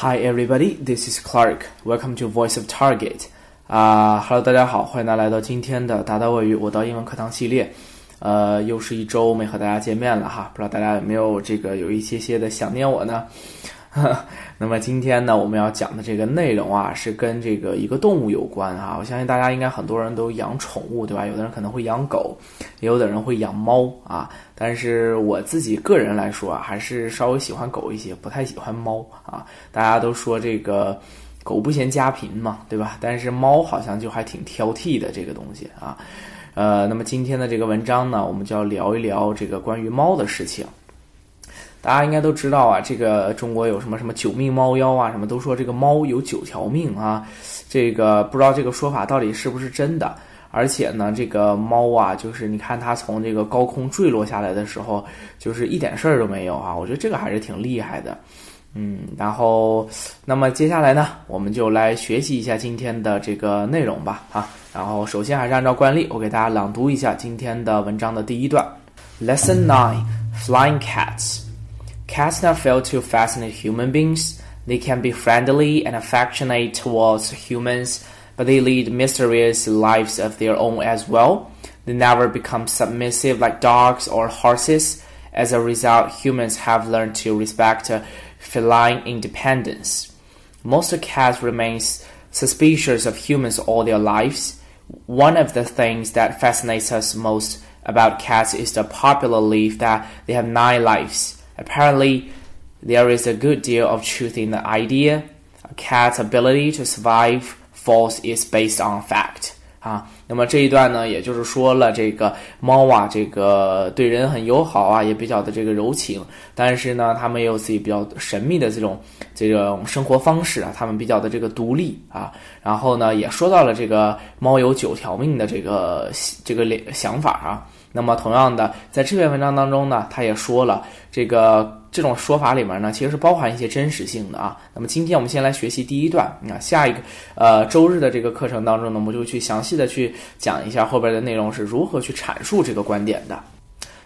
Hi everybody, this is Clark. Welcome to Voice of Target. 啊、h e l l o 大家好，欢迎大家来到今天的达达外语我到英文课堂系列。呃，又是一周没和大家见面了哈，不知道大家有没有这个有一些些的想念我呢？那么今天呢，我们要讲的这个内容啊，是跟这个一个动物有关啊。我相信大家应该很多人都养宠物，对吧？有的人可能会养狗，也有的人会养猫啊。但是我自己个人来说啊，还是稍微喜欢狗一些，不太喜欢猫啊。大家都说这个狗不嫌家贫嘛，对吧？但是猫好像就还挺挑剔的这个东西啊。呃，那么今天的这个文章呢，我们就要聊一聊这个关于猫的事情。大家应该都知道啊，这个中国有什么什么九命猫妖啊，什么都说这个猫有九条命啊，这个不知道这个说法到底是不是真的。而且呢，这个猫啊，就是你看它从这个高空坠落下来的时候，就是一点事儿都没有啊。我觉得这个还是挺厉害的，嗯。然后，那么接下来呢，我们就来学习一下今天的这个内容吧，啊。然后首先还是按照惯例，我给大家朗读一下今天的文章的第一段，Lesson Nine: Flying Cats。Cats not fail to fascinate human beings. They can be friendly and affectionate towards humans, but they lead mysterious lives of their own as well. They never become submissive like dogs or horses. As a result, humans have learned to respect feline independence. Most cats remain suspicious of humans all their lives. One of the things that fascinates us most about cats is the popular belief that they have nine lives. Apparently, there is a good deal of truth in the idea. A cat's ability to survive falls is based on fact. 啊，那么这一段呢，也就是说了，这个猫啊，这个对人很友好啊，也比较的这个柔情，但是呢，它们也有自己比较神秘的这种这种生活方式啊，它们比较的这个独立啊，然后呢，也说到了这个猫有九条命的这个这个想法啊。那么，同样的，在这篇文章当中呢，他也说了，这个这种说法里面呢，其实是包含一些真实性的啊。那么，今天我们先来学习第一段啊，下一个呃周日的这个课程当中呢，我们就去详细的去讲一下后边的内容是如何去阐述这个观点的。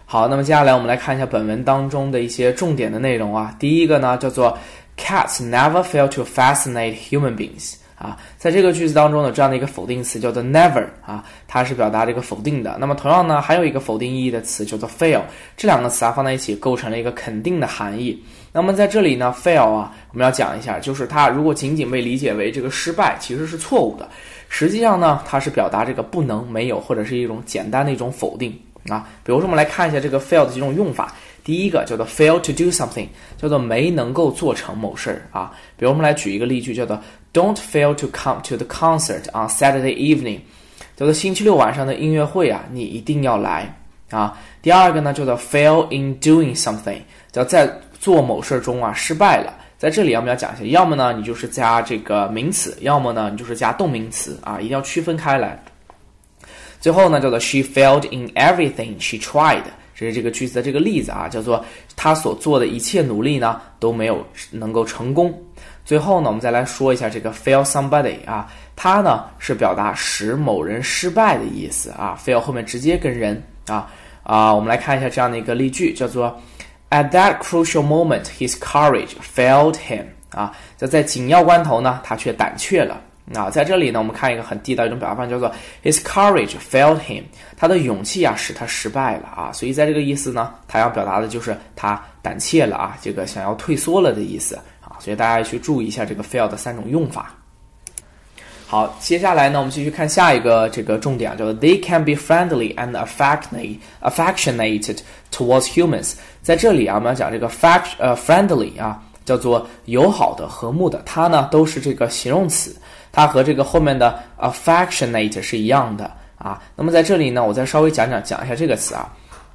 好，那么接下来我们来看一下本文当中的一些重点的内容啊。第一个呢，叫做 Cats never fail to fascinate human beings。啊，在这个句子当中呢，这样的一个否定词叫做 never 啊，它是表达这个否定的。那么同样呢，还有一个否定意义的词叫做 fail，这两个词啊放在一起构成了一个肯定的含义。那么在这里呢，fail 啊，我们要讲一下，就是它如果仅仅被理解为这个失败，其实是错误的。实际上呢，它是表达这个不能、没有或者是一种简单的一种否定啊。比如说，我们来看一下这个 fail 的几种用法。第一个叫做 fail to do something，叫做没能够做成某事儿啊。比如我们来举一个例句，叫做 Don't fail to come to the concert on Saturday evening，叫做星期六晚上的音乐会啊，你一定要来啊。第二个呢叫做 fail in doing something，叫在做某事中啊失败了。在这里我们要讲一下，要么呢你就是加这个名词，要么呢你就是加动名词啊，一定要区分开来。最后呢叫做 She failed in everything she tried。这是这个句子的这个例子啊，叫做她所做的一切努力呢都没有能够成功。最后呢，我们再来说一下这个 fail somebody 啊，它呢是表达使某人失败的意思啊。fail 后面直接跟人啊啊，我们来看一下这样的一个例句，叫做 At that crucial moment, his courage failed him 啊，就在紧要关头呢，他却胆怯了。啊，在这里呢，我们看一个很地道一种表达方式，叫做 His courage failed him。他的勇气啊，使他失败了啊。所以在这个意思呢，他要表达的就是他胆怯了啊，这个想要退缩了的意思。所以大家去注意一下这个 fail 的三种用法。好，接下来呢，我们继续看下一个这个重点，叫做 They can be friendly and affectionate affectionate towards humans。在这里啊，我们要讲这个 fact 呃 friendly 啊，叫做友好的、和睦的，它呢都是这个形容词。它和这个后面的 affectionate 是一样的啊。那么在这里呢，我再稍微讲讲讲一下这个词啊，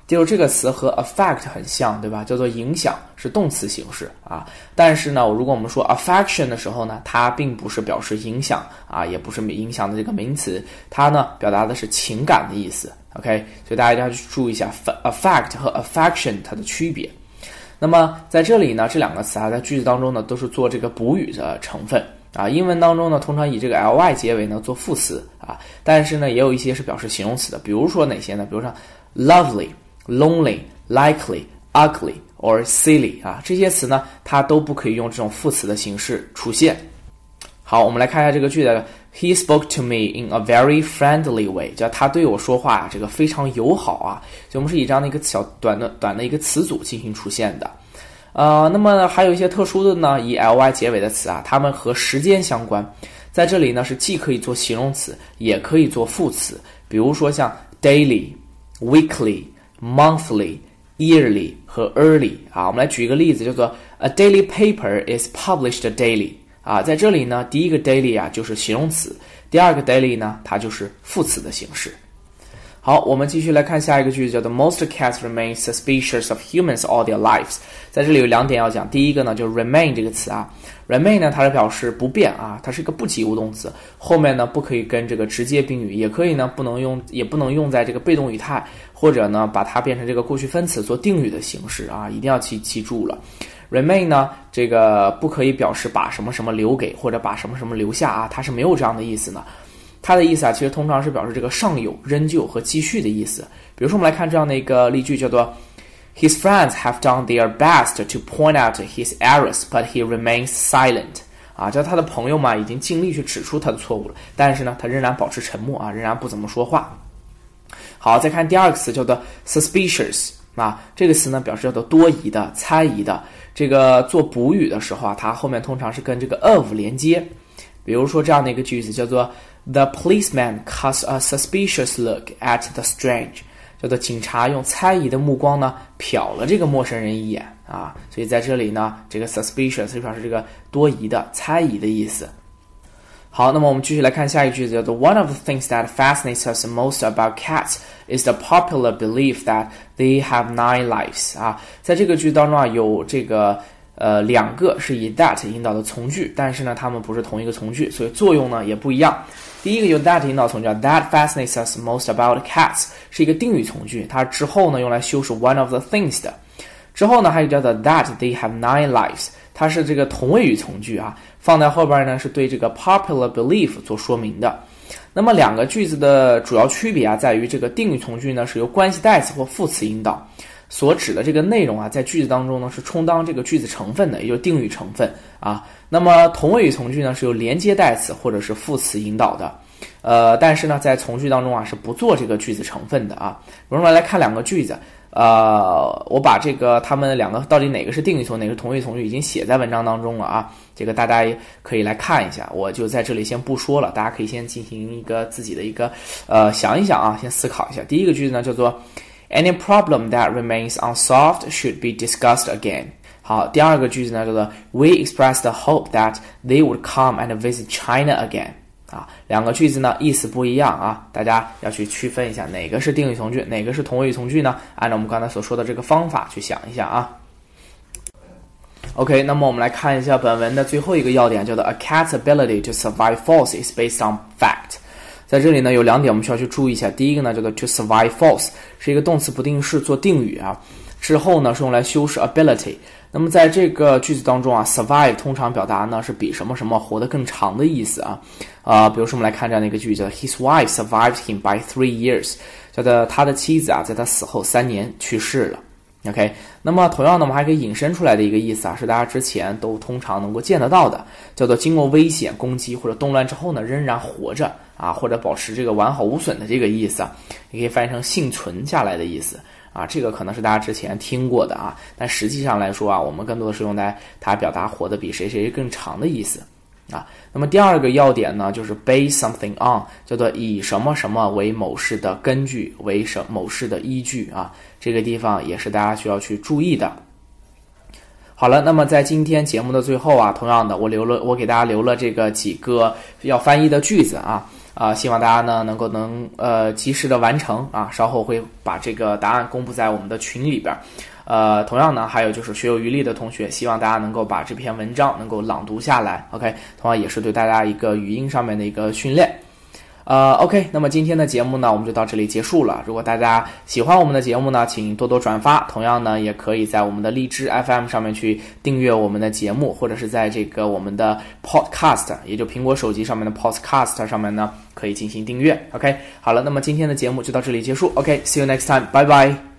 就是这个词和 affect 很像，对吧？叫做影响，是动词形式啊。但是呢，如果我们说 affection 的时候呢，它并不是表示影响啊，也不是影响的这个名词，它呢表达的是情感的意思。OK，所以大家一定要去注意一下 affect 和 affection 它的区别。那么在这里呢，这两个词啊，在句子当中呢，都是做这个补语的成分。啊，英文当中呢，通常以这个 ly 结尾呢做副词啊，但是呢，也有一些是表示形容词的，比如说哪些呢？比如说 lovely、lonely、likely、ugly or silly 啊，这些词呢，它都不可以用这种副词的形式出现。好，我们来看一下这个句子。He spoke to me in a very friendly way，叫他对我说话，这个非常友好啊。所以我们是以这样的一个小短的短的一个词组进行出现的。呃，那么还有一些特殊的呢，以 ly 结尾的词啊，它们和时间相关，在这里呢是既可以做形容词，也可以做副词。比如说像 daily、weekly、monthly、yearly 和 early 啊。我们来举一个例子，叫做 A daily paper is published daily。啊，在这里呢，第一个 daily 啊就是形容词，第二个 daily 呢，它就是副词的形式。好，我们继续来看下一个句子，叫做 Most cats remain suspicious of humans all their lives。在这里有两点要讲，第一个呢，就是 remain 这个词啊，remain 呢，它是表示不变啊，它是一个不及物动词，后面呢不可以跟这个直接宾语，也可以呢不能用，也不能用在这个被动语态，或者呢把它变成这个过去分词做定语的形式啊，一定要记记住了。remain 呢，这个不可以表示把什么什么留给或者把什么什么留下啊，它是没有这样的意思的。它的意思啊，其实通常是表示这个尚有、仍旧和继续的意思。比如说，我们来看这样的一个例句，叫做 His friends have done their best to point out his errors, but he remains silent。啊，叫他的朋友嘛，已经尽力去指出他的错误了，但是呢，他仍然保持沉默啊，仍然不怎么说话。好，再看第二个词，叫做 suspicious。啊，这个词呢，表示叫做多疑的、猜疑的。这个做补语的时候啊，它后面通常是跟这个 of 连接。比如说这样的一个句子，叫做 The policeman cast a suspicious look at the strange，叫做警察用猜疑的目光呢瞟了这个陌生人一眼啊。所以在这里呢，这个 suspicious 就表示这个多疑的、猜疑的意思。好，那么我们继续来看下一句子，叫做 One of the things that fascinates us most about cats is the popular belief that they have nine lives。啊，在这个句当中啊，有这个呃两个是以 that 引导的从句，但是呢，它们不是同一个从句，所以作用呢也不一样。第一个有 that 引导从句，That fascinates us most about cats 是一个定语从句，它之后呢用来修饰 one of the things 的。之后呢还有叫做 that they have nine lives，它是这个同位语从句啊。放在后边呢，是对这个 popular belief 做说明的。那么两个句子的主要区别啊，在于这个定语从句呢是由关系代词或副词引导，所指的这个内容啊，在句子当中呢是充当这个句子成分的，也就是定语成分啊。那么同位语从句呢是由连接代词或者是副词引导的，呃，但是呢在从句当中啊是不做这个句子成分的啊。我们来看两个句子。呃，我把这个他们两个到底哪个是定语从，哪个是同义从句已经写在文章当中了啊，这个大家也可以来看一下，我就在这里先不说了，大家可以先进行一个自己的一个呃想一想啊，先思考一下。第一个句子呢叫做 Any problem that remains unsolved should be discussed again。好，第二个句子呢叫做 We express the hope that they would come and visit China again。啊，两个句子呢意思不一样啊，大家要去区分一下哪个是定语从句，哪个是同位语从句呢？按照我们刚才所说的这个方法去想一下啊。OK，那么我们来看一下本文的最后一个要点，叫做 A cat's ability to survive false is based on fact。在这里呢有两点我们需要去注意一下，第一个呢叫做 to survive false 是一个动词不定式做定语啊，之后呢是用来修饰 ability。那么在这个句子当中啊，survive 通常表达呢是比什么什么活得更长的意思啊，啊，比如说我们来看这样的一个句子，His wife survived him by three years，叫做他的妻子啊，在他死后三年去世了。OK，那么同样呢，我们还可以引申出来的一个意思啊，是大家之前都通常能够见得到的，叫做经过危险攻击或者动乱之后呢，仍然活着啊，或者保持这个完好无损的这个意思啊，也可以翻译成幸存下来的意思。啊，这个可能是大家之前听过的啊，但实际上来说啊，我们更多的是用来它表达活得比谁谁更长的意思啊。那么第二个要点呢，就是 base something on，叫做以什么什么为某事的根据，为什某事的依据啊。这个地方也是大家需要去注意的。好了，那么在今天节目的最后啊，同样的，我留了我给大家留了这个几个要翻译的句子啊。啊，希望大家呢能够能呃及时的完成啊，稍后会把这个答案公布在我们的群里边儿。呃，同样呢，还有就是学有余力的同学，希望大家能够把这篇文章能够朗读下来。OK，同样也是对大家一个语音上面的一个训练。呃，OK，那么今天的节目呢，我们就到这里结束了。如果大家喜欢我们的节目呢，请多多转发。同样呢，也可以在我们的荔枝 FM 上面去订阅我们的节目，或者是在这个我们的 Podcast，也就苹果手机上面的 Podcast 上面呢，可以进行订阅。OK，好了，那么今天的节目就到这里结束。OK，see you next time，拜拜。